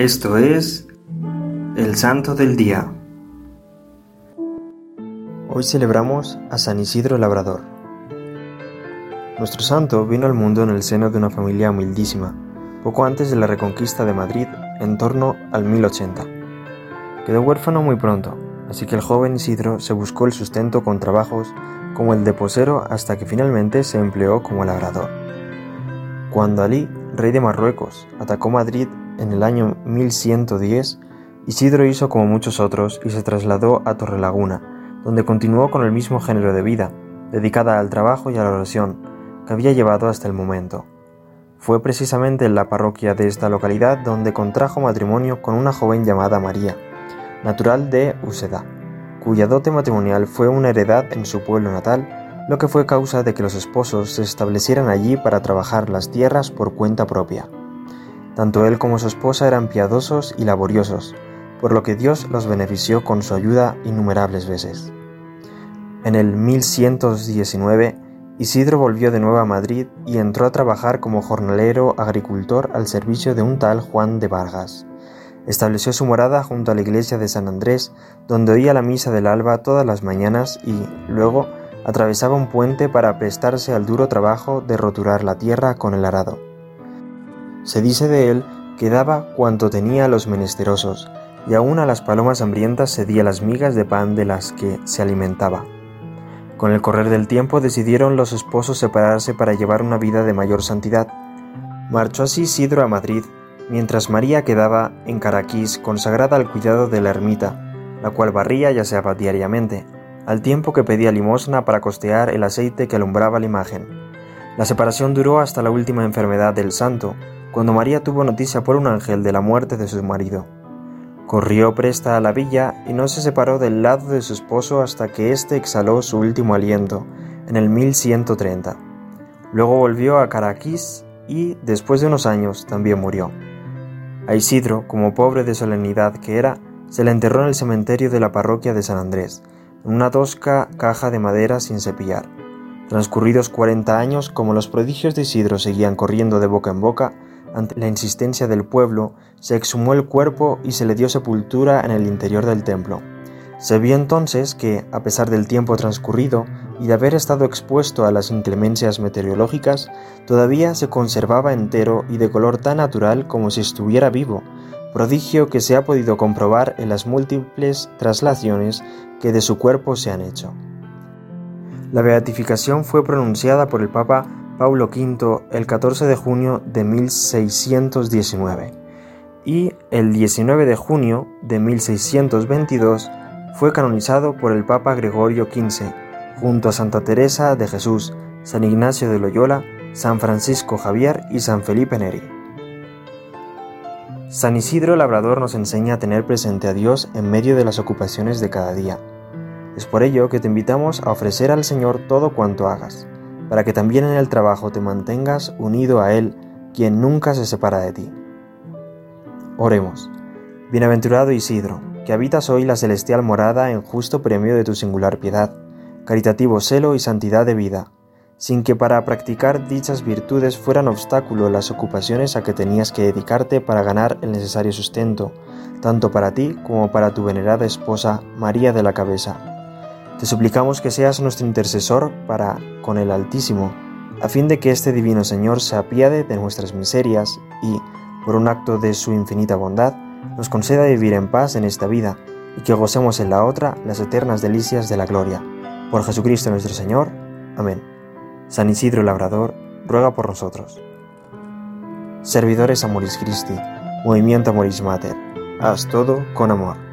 Esto es el Santo del Día. Hoy celebramos a San Isidro Labrador. Nuestro santo vino al mundo en el seno de una familia humildísima, poco antes de la reconquista de Madrid, en torno al 1080. Quedó huérfano muy pronto, así que el joven Isidro se buscó el sustento con trabajos como el de posero hasta que finalmente se empleó como labrador. Cuando Alí, rey de Marruecos, atacó Madrid en el año 1110, Isidro hizo como muchos otros y se trasladó a Torrelaguna, donde continuó con el mismo género de vida, dedicada al trabajo y a la oración, que había llevado hasta el momento. Fue precisamente en la parroquia de esta localidad donde contrajo matrimonio con una joven llamada María, natural de Useda, cuya dote matrimonial fue una heredad en su pueblo natal, lo que fue causa de que los esposos se establecieran allí para trabajar las tierras por cuenta propia. Tanto él como su esposa eran piadosos y laboriosos, por lo que Dios los benefició con su ayuda innumerables veces. En el 1119, Isidro volvió de nuevo a Madrid y entró a trabajar como jornalero agricultor al servicio de un tal Juan de Vargas. Estableció su morada junto a la iglesia de San Andrés, donde oía la misa del alba todas las mañanas y, luego, atravesaba un puente para prestarse al duro trabajo de roturar la tierra con el arado. Se dice de él que daba cuanto tenía a los menesterosos, y aun a las palomas hambrientas cedía las migas de pan de las que se alimentaba. Con el correr del tiempo decidieron los esposos separarse para llevar una vida de mayor santidad. Marchó así Sidro a Madrid, mientras María quedaba en Caraquís consagrada al cuidado de la ermita, la cual barría y aseaba diariamente, al tiempo que pedía limosna para costear el aceite que alumbraba la imagen. La separación duró hasta la última enfermedad del santo, cuando María tuvo noticia por un ángel de la muerte de su marido. Corrió presta a la villa y no se separó del lado de su esposo hasta que éste exhaló su último aliento, en el 1130. Luego volvió a Caraquís y, después de unos años, también murió. A Isidro, como pobre de solemnidad que era, se le enterró en el cementerio de la parroquia de San Andrés, en una tosca caja de madera sin cepillar. Transcurridos cuarenta años, como los prodigios de Isidro seguían corriendo de boca en boca, ante la insistencia del pueblo, se exhumó el cuerpo y se le dio sepultura en el interior del templo. Se vio entonces que, a pesar del tiempo transcurrido y de haber estado expuesto a las inclemencias meteorológicas, todavía se conservaba entero y de color tan natural como si estuviera vivo, prodigio que se ha podido comprobar en las múltiples traslaciones que de su cuerpo se han hecho. La beatificación fue pronunciada por el Papa Paulo V el 14 de junio de 1619 y el 19 de junio de 1622 fue canonizado por el Papa Gregorio XV junto a Santa Teresa de Jesús, San Ignacio de Loyola, San Francisco Javier y San Felipe Neri. San Isidro Labrador nos enseña a tener presente a Dios en medio de las ocupaciones de cada día. Es por ello que te invitamos a ofrecer al Señor todo cuanto hagas para que también en el trabajo te mantengas unido a Él, quien nunca se separa de ti. Oremos. Bienaventurado Isidro, que habitas hoy la celestial morada en justo premio de tu singular piedad, caritativo celo y santidad de vida, sin que para practicar dichas virtudes fueran obstáculo las ocupaciones a que tenías que dedicarte para ganar el necesario sustento, tanto para ti como para tu venerada esposa María de la Cabeza te suplicamos que seas nuestro intercesor para con el Altísimo, a fin de que este Divino Señor se apiade de nuestras miserias y, por un acto de su infinita bondad, nos conceda vivir en paz en esta vida y que gocemos en la otra las eternas delicias de la gloria. Por Jesucristo nuestro Señor. Amén. San Isidro Labrador, ruega por nosotros. Servidores Amoris Christi, Movimiento Amoris Mater, haz todo con amor.